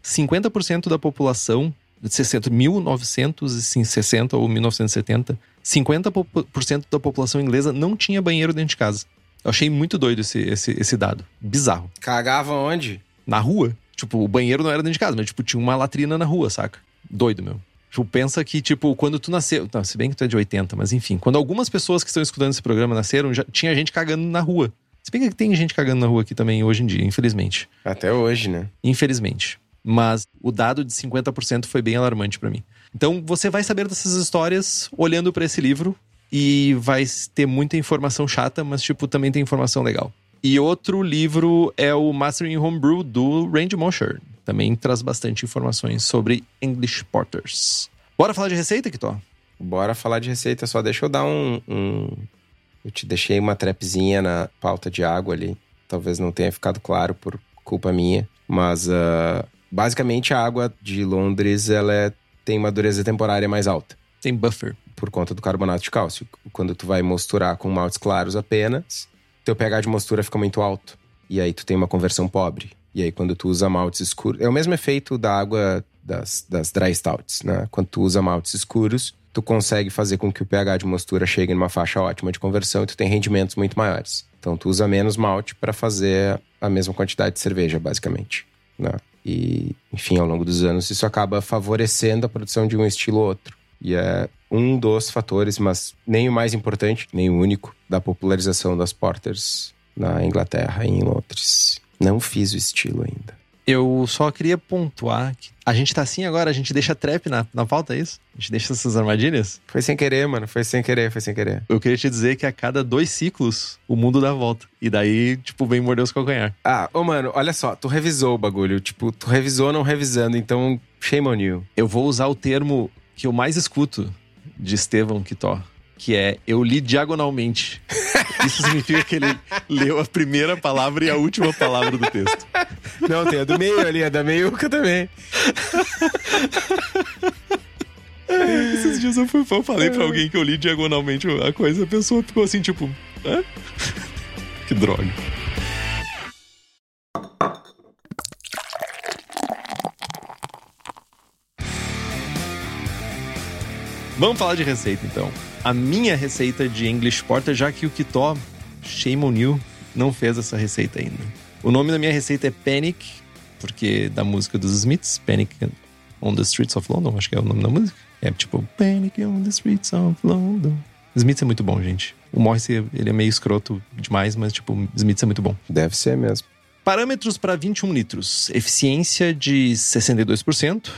50% da população, de 60, 1960 ou 1970, 50% da população inglesa não tinha banheiro dentro de casa. Eu achei muito doido esse, esse, esse dado. Bizarro. Cagava onde? Na rua. Tipo, o banheiro não era dentro de casa, mas tipo, tinha uma latrina na rua, saca? Doido, meu. Tipo, pensa que, tipo, quando tu nasceu. Não, se bem que tu é de 80, mas enfim. Quando algumas pessoas que estão escutando esse programa nasceram, já tinha gente cagando na rua. Se bem que tem gente cagando na rua aqui também hoje em dia, infelizmente. Até hoje, né? Infelizmente. Mas o dado de 50% foi bem alarmante para mim. Então você vai saber dessas histórias olhando para esse livro e vai ter muita informação chata, mas tipo também tem informação legal. E outro livro é o Mastering Homebrew do Randy Mosher. Também traz bastante informações sobre English Porters. Bora falar de receita, Kitó? Bora falar de receita, só deixa eu dar um, um eu te deixei uma trepezinha na pauta de água ali. Talvez não tenha ficado claro por culpa minha. Mas uh, basicamente a água de Londres ela é, tem uma dureza temporária mais alta. Tem buffer. Por conta do carbonato de cálcio. Quando tu vai mosturar com maltes claros apenas, teu pH de mostura fica muito alto. E aí tu tem uma conversão pobre. E aí quando tu usa maltes escuros... É o mesmo efeito da água das, das dry stouts, né? Quando tu usa maltes escuros, tu consegue fazer com que o pH de mostura chegue numa faixa ótima de conversão e tu tem rendimentos muito maiores. Então tu usa menos malte para fazer a mesma quantidade de cerveja, basicamente. Né? E, enfim, ao longo dos anos isso acaba favorecendo a produção de um estilo ou outro. E é um dos fatores, mas nem o mais importante, nem o único, da popularização das porters na Inglaterra e em Londres. Não fiz o estilo ainda. Eu só queria pontuar que a gente tá assim agora, a gente deixa trap na, na pauta, é isso? A gente deixa essas armadilhas? Foi sem querer, mano. Foi sem querer, foi sem querer. Eu queria te dizer que a cada dois ciclos, o mundo dá volta. E daí, tipo, vem morder os calcanhar. Ah, ô, mano, olha só. Tu revisou o bagulho. Tipo, tu revisou não revisando. Então, shame on you. Eu vou usar o termo que eu mais escuto de Estevão Kitó. Que é, eu li diagonalmente. Isso significa que ele leu a primeira palavra e a última palavra do texto. Não, tem a do meio ali, a da meiuca também. Esses dias eu, fui, eu falei pra alguém que eu li diagonalmente a coisa, a pessoa ficou assim, tipo, hã? Que droga. Vamos falar de receita então. A minha receita de English Porter, já que o Kitó, shame on you, não fez essa receita ainda. O nome da minha receita é Panic, porque da música dos Smiths, Panic on the Streets of London, acho que é o nome da música. É tipo Panic on the Streets of London. Smiths é muito bom, gente. O Morrissey, ele é meio escroto demais, mas tipo, Smiths é muito bom. Deve ser mesmo. Parâmetros para 21 litros. Eficiência de 62%.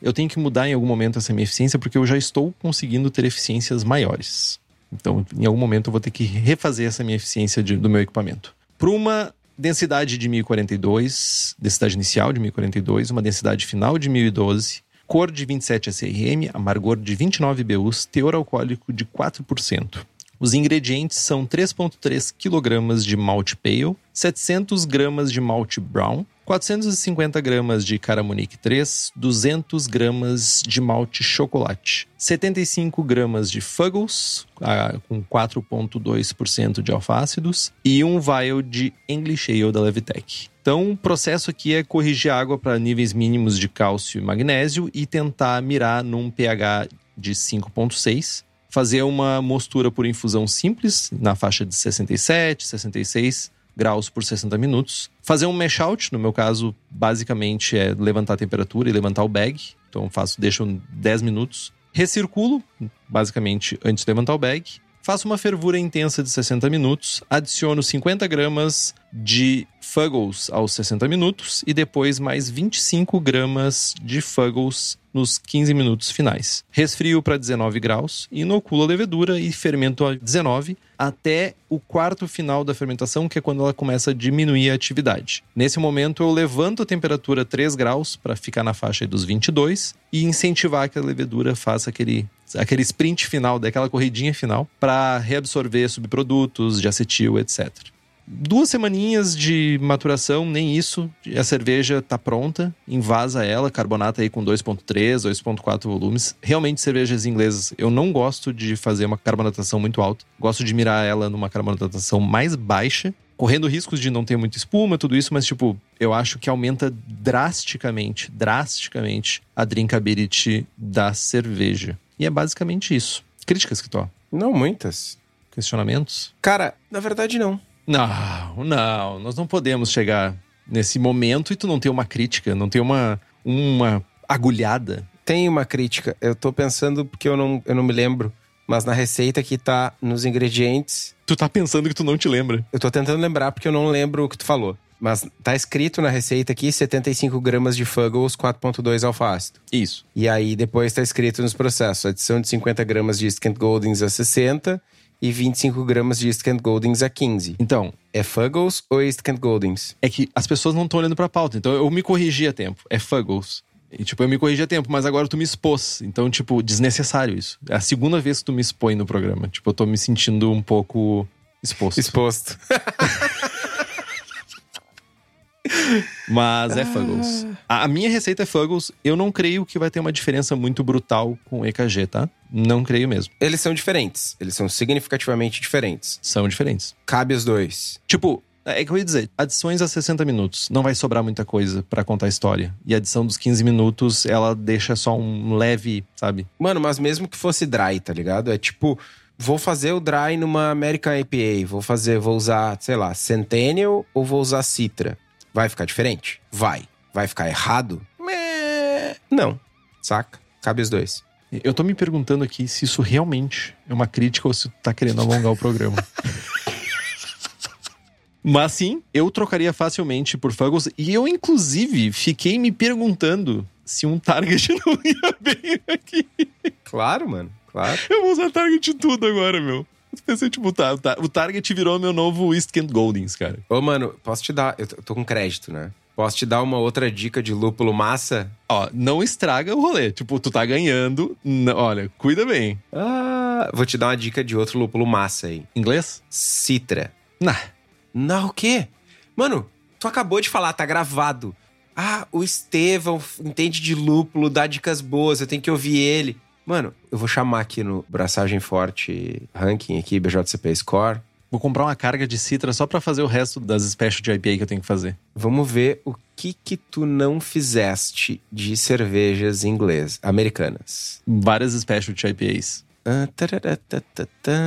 Eu tenho que mudar em algum momento essa minha eficiência porque eu já estou conseguindo ter eficiências maiores. Então, em algum momento, eu vou ter que refazer essa minha eficiência de, do meu equipamento. Para uma densidade de 1042, densidade inicial de 1042, uma densidade final de 1012, cor de 27 SRM, amargor de 29 BUs, teor alcoólico de 4%. Os ingredientes são 3,3 kg de malte pale, 700 gramas de malte brown, 450 gramas de Caramunique 3, 200 gramas de malte chocolate, 75 gramas de Fuggles, ah, com 4,2% de alfácidos, e um vial de English Ale da Levitec. Então, o processo aqui é corrigir a água para níveis mínimos de cálcio e magnésio e tentar mirar num pH de 5,6 fazer uma mostura por infusão simples, na faixa de 67, 66 graus por 60 minutos. Fazer um mash out, no meu caso, basicamente é levantar a temperatura e levantar o bag. Então faço, deixo 10 minutos. Recirculo, basicamente antes de levantar o bag. Faço uma fervura intensa de 60 minutos, adiciono 50 gramas de Fuggles aos 60 minutos e depois mais 25 gramas de Fuggles nos 15 minutos finais. Resfrio para 19 graus, inoculo a levedura e fermento a 19 até o quarto final da fermentação, que é quando ela começa a diminuir a atividade. Nesse momento eu levanto a temperatura 3 graus para ficar na faixa dos 22 e incentivar que a levedura faça aquele aquele sprint final, daquela corridinha final, para reabsorver subprodutos de acetil, etc duas semaninhas de maturação, nem isso. A cerveja tá pronta, invasa ela, carbonata aí com 2.3, 2.4 volumes. Realmente cervejas inglesas, eu não gosto de fazer uma carbonatação muito alta. Gosto de mirar ela numa carbonatação mais baixa, correndo riscos de não ter muita espuma, tudo isso, mas tipo, eu acho que aumenta drasticamente, drasticamente a drinkability da cerveja. E é basicamente isso. Críticas que tô. Não muitas. Questionamentos? Cara, na verdade não. Não, não, nós não podemos chegar nesse momento e tu não ter uma crítica, não ter uma, uma agulhada. Tem uma crítica. Eu tô pensando porque eu não, eu não me lembro. Mas na receita que tá nos ingredientes. Tu tá pensando que tu não te lembra. Eu tô tentando lembrar porque eu não lembro o que tu falou. Mas tá escrito na receita aqui 75 gramas de Fuggles, 4.2 alfa-ácido. Isso. E aí depois tá escrito nos processos: adição de 50 gramas de Skent Goldings a 60 e 25 gramas de Skent Goldings a 15. Então, é Fuggles ou é Skent Goldings? É que as pessoas não estão olhando pra pauta, então eu me corrigi a tempo. É Fuggles. E, tipo, eu me corrigi a tempo, mas agora tu me expôs. Então, tipo, desnecessário isso. É a segunda vez que tu me expõe no programa. Tipo, eu tô me sentindo um pouco exposto. Exposto. Mas é Fuggles. A, a minha receita é Fuggles. Eu não creio que vai ter uma diferença muito brutal com o EKG, tá? Não creio mesmo. Eles são diferentes. Eles são significativamente diferentes. São diferentes. Cabe os dois. Tipo, é que eu ia dizer, adições a 60 minutos, não vai sobrar muita coisa para contar a história. E a adição dos 15 minutos, ela deixa só um leve, sabe? Mano, mas mesmo que fosse dry, tá ligado? É tipo, vou fazer o dry numa American IPA, vou fazer, vou usar, sei lá, Centennial ou vou usar Citra. Vai ficar diferente? Vai. Vai ficar errado? Não. Saca? Cabe os dois. Eu tô me perguntando aqui se isso realmente é uma crítica ou se tu tá querendo alongar o programa. Mas sim, eu trocaria facilmente por Fuggles. E eu, inclusive, fiquei me perguntando se um Target não ia bem aqui. Claro, mano. Claro. Eu vou usar Target em tudo agora, meu. Pensei, tipo, tá, tá, o Target virou meu novo East Kent Goldings, cara. Ô, mano, posso te dar. Eu tô com crédito, né? Posso te dar uma outra dica de lúpulo massa? Ó, não estraga o rolê. Tipo, tu tá ganhando. olha, cuida bem. Ah, vou te dar uma dica de outro lúpulo massa aí. Inglês? Citra. Nah. Não, o quê? Mano, tu acabou de falar, tá gravado. Ah, o Estevão entende de lúpulo, dá dicas boas, eu tenho que ouvir ele. Mano, eu vou chamar aqui no Braçagem Forte Ranking aqui, BJCP Score. Vou comprar uma carga de citra só pra fazer o resto das special de IPA que eu tenho que fazer. Vamos ver o que que tu não fizeste de cervejas inglesas, americanas. Várias special de IPAs. Ah.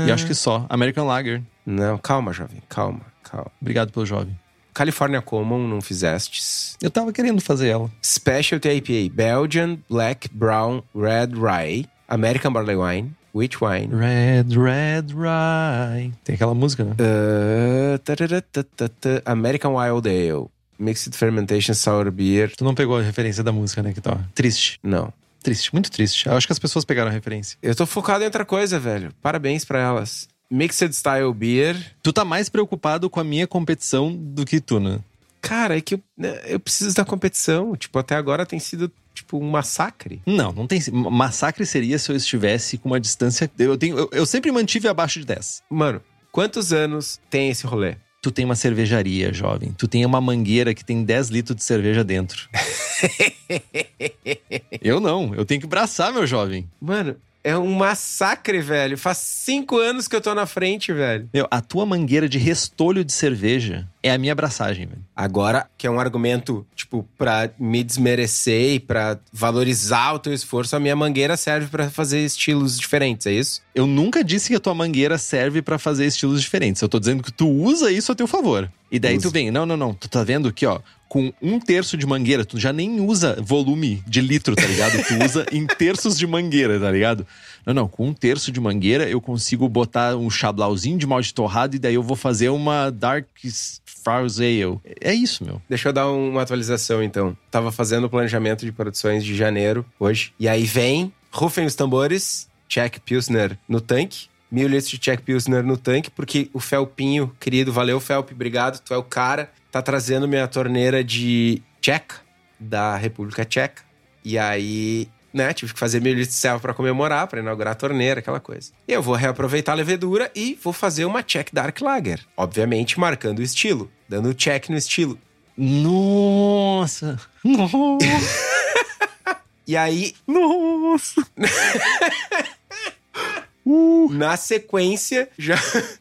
E acho que só. American Lager. Não, calma, jovem, calma, calma. Obrigado pelo jovem. California Common não fizestes. Eu tava querendo fazer ela. Specialty IPA, Belgian, Black, Brown, Red Rye, American Barley Wine, Wheat Wine. Red, red, rye. Tem aquela música, né? Uh, tararatatata, American Wild Ale, Mixed Fermentation Sour Beer. Tu não pegou a referência da música, né? Que tá. Triste. Não. Triste, muito triste. Eu acho que as pessoas pegaram a referência. Eu tô focado em outra coisa, velho. Parabéns pra elas. Mixed Style Beer. Tu tá mais preocupado com a minha competição do que tu, né? Cara, é que eu, né, eu preciso da competição. Tipo, até agora tem sido, tipo, um massacre. Não, não tem. Massacre seria se eu estivesse com uma distância. Eu, tenho, eu, eu sempre mantive abaixo de 10. Mano, quantos anos tem esse rolê? Tu tem uma cervejaria, jovem. Tu tem uma mangueira que tem 10 litros de cerveja dentro. eu não, eu tenho que braçar, meu jovem. Mano, é um massacre, velho. Faz cinco anos que eu tô na frente, velho. Meu, a tua mangueira de restolho de cerveja é a minha abraçagem, velho. Agora, que é um argumento, tipo, pra me desmerecer e pra valorizar o teu esforço, a minha mangueira serve pra fazer estilos diferentes, é isso? Eu nunca disse que a tua mangueira serve pra fazer estilos diferentes. Eu tô dizendo que tu usa isso a teu favor. E daí Uso. tu vem, não, não, não. Tu tá vendo aqui, ó. Com um terço de mangueira, tu já nem usa volume de litro, tá ligado? Tu usa em terços de mangueira, tá ligado? Não, não, com um terço de mangueira eu consigo botar um chablauzinho de malte torrado e daí eu vou fazer uma Dark Frost Ale. É isso, meu. Deixa eu dar uma atualização, então. Tava fazendo o planejamento de produções de janeiro, hoje. E aí vem, rufem os tambores, Czech Pilsner no tanque. Mil litros de Czech Pilsner no tanque, porque o Felpinho, querido, valeu, Felp, obrigado, tu é o cara. Tá trazendo minha torneira de Czech, da República Tcheca. E aí, né, tive que fazer mil litros de selva pra comemorar, pra inaugurar a torneira, aquela coisa. E eu vou reaproveitar a levedura e vou fazer uma Czech Dark Lager. Obviamente, marcando o estilo, dando check no estilo. Nossa! Nossa! E aí, Nossa! na sequência, já,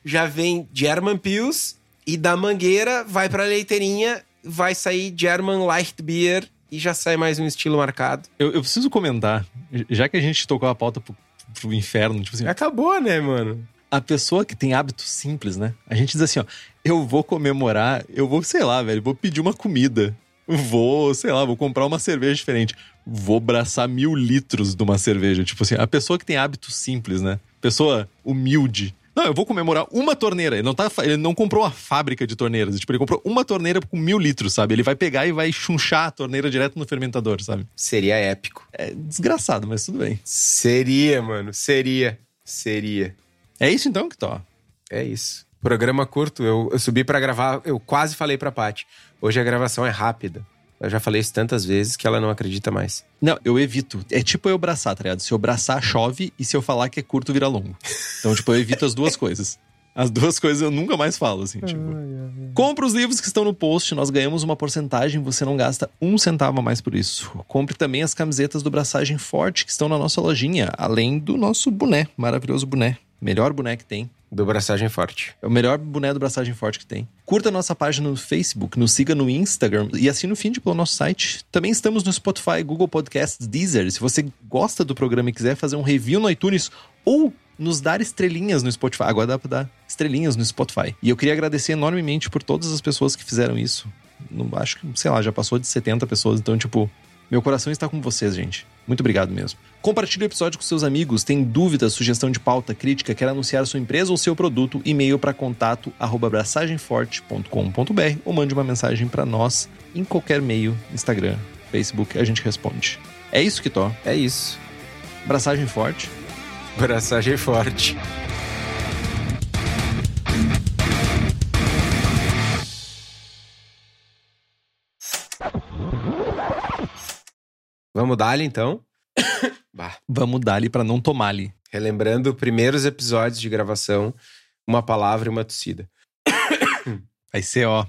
já vem German Pils e da mangueira vai pra leiteirinha, vai sair German Light Beer e já sai mais um estilo marcado. Eu, eu preciso comentar, já que a gente tocou a pauta pro, pro inferno, tipo assim, Acabou, né, mano? a pessoa que tem hábitos simples, né? A gente diz assim, ó, eu vou comemorar, eu vou, sei lá, velho, vou pedir uma comida. Vou, sei lá, vou comprar uma cerveja diferente. Vou braçar mil litros de uma cerveja. Tipo assim, a pessoa que tem hábitos simples, né? Pessoa humilde. Não, eu vou comemorar uma torneira. Ele não, tá, ele não comprou uma fábrica de torneiras. Tipo, ele comprou uma torneira com mil litros, sabe? Ele vai pegar e vai chunchar a torneira direto no fermentador, sabe? Seria épico. É desgraçado, mas tudo bem. Seria, mano. Seria. Seria. É isso então que tá. É isso. Programa curto, eu, eu subi pra gravar, eu quase falei pra Paty. Hoje a gravação é rápida. Eu já falei isso tantas vezes que ela não acredita mais. Não, eu evito. É tipo eu braçar, tá ligado? Se eu braçar, chove, e se eu falar que é curto, vira longo. Então, tipo, eu evito as duas coisas. As duas coisas eu nunca mais falo, assim, tipo. Compre os livros que estão no post, nós ganhamos uma porcentagem, você não gasta um centavo a mais por isso. Compre também as camisetas do Braçagem Forte que estão na nossa lojinha, além do nosso boné, maravilhoso boné. Melhor boné que tem. Do braçagem forte. É o melhor boné do Braçagem Forte que tem. Curta nossa página no Facebook, nos siga no Instagram e assine o feed pelo nosso site. Também estamos no Spotify, Google Podcasts, Deezer. Se você gosta do programa e quiser fazer um review no iTunes ou nos dar estrelinhas no Spotify. Agora dá pra dar estrelinhas no Spotify. E eu queria agradecer enormemente por todas as pessoas que fizeram isso. Não, acho que, sei lá, já passou de 70 pessoas. Então, tipo, meu coração está com vocês, gente. Muito obrigado mesmo. Compartilhe o episódio com seus amigos. Tem dúvida, sugestão de pauta, crítica, quer anunciar sua empresa ou seu produto? E-mail para contato arroba abraçagemforte.com.br ou mande uma mensagem para nós em qualquer meio, Instagram, Facebook, a gente responde. É isso que tô. É isso. Abraçagem forte. Braçagem forte. Vamos dar-lhe então? bah. Vamos dar-lhe pra não tomar-lhe. Relembrando primeiros episódios de gravação, uma palavra e uma tossida. Vai ser, ó.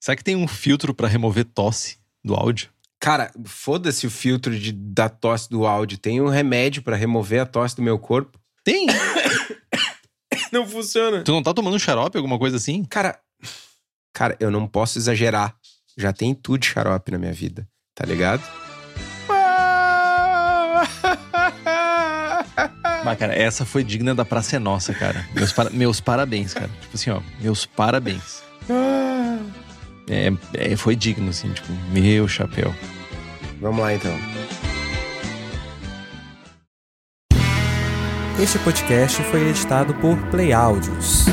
Será que tem um filtro para remover tosse do áudio? Cara, foda-se o filtro de, da tosse do áudio. Tem um remédio para remover a tosse do meu corpo? Tem. não funciona. Tu não tá tomando xarope, alguma coisa assim? Cara, cara, eu não posso exagerar. Já tem tudo de xarope na minha vida, tá ligado? Mas, cara, essa foi digna da Praça é Nossa, cara. Meus, para... meus parabéns, cara. Tipo assim, ó, meus parabéns. É, é, foi digno, assim, tipo, meu chapéu. Vamos lá, então. Este podcast foi editado por Play Áudios.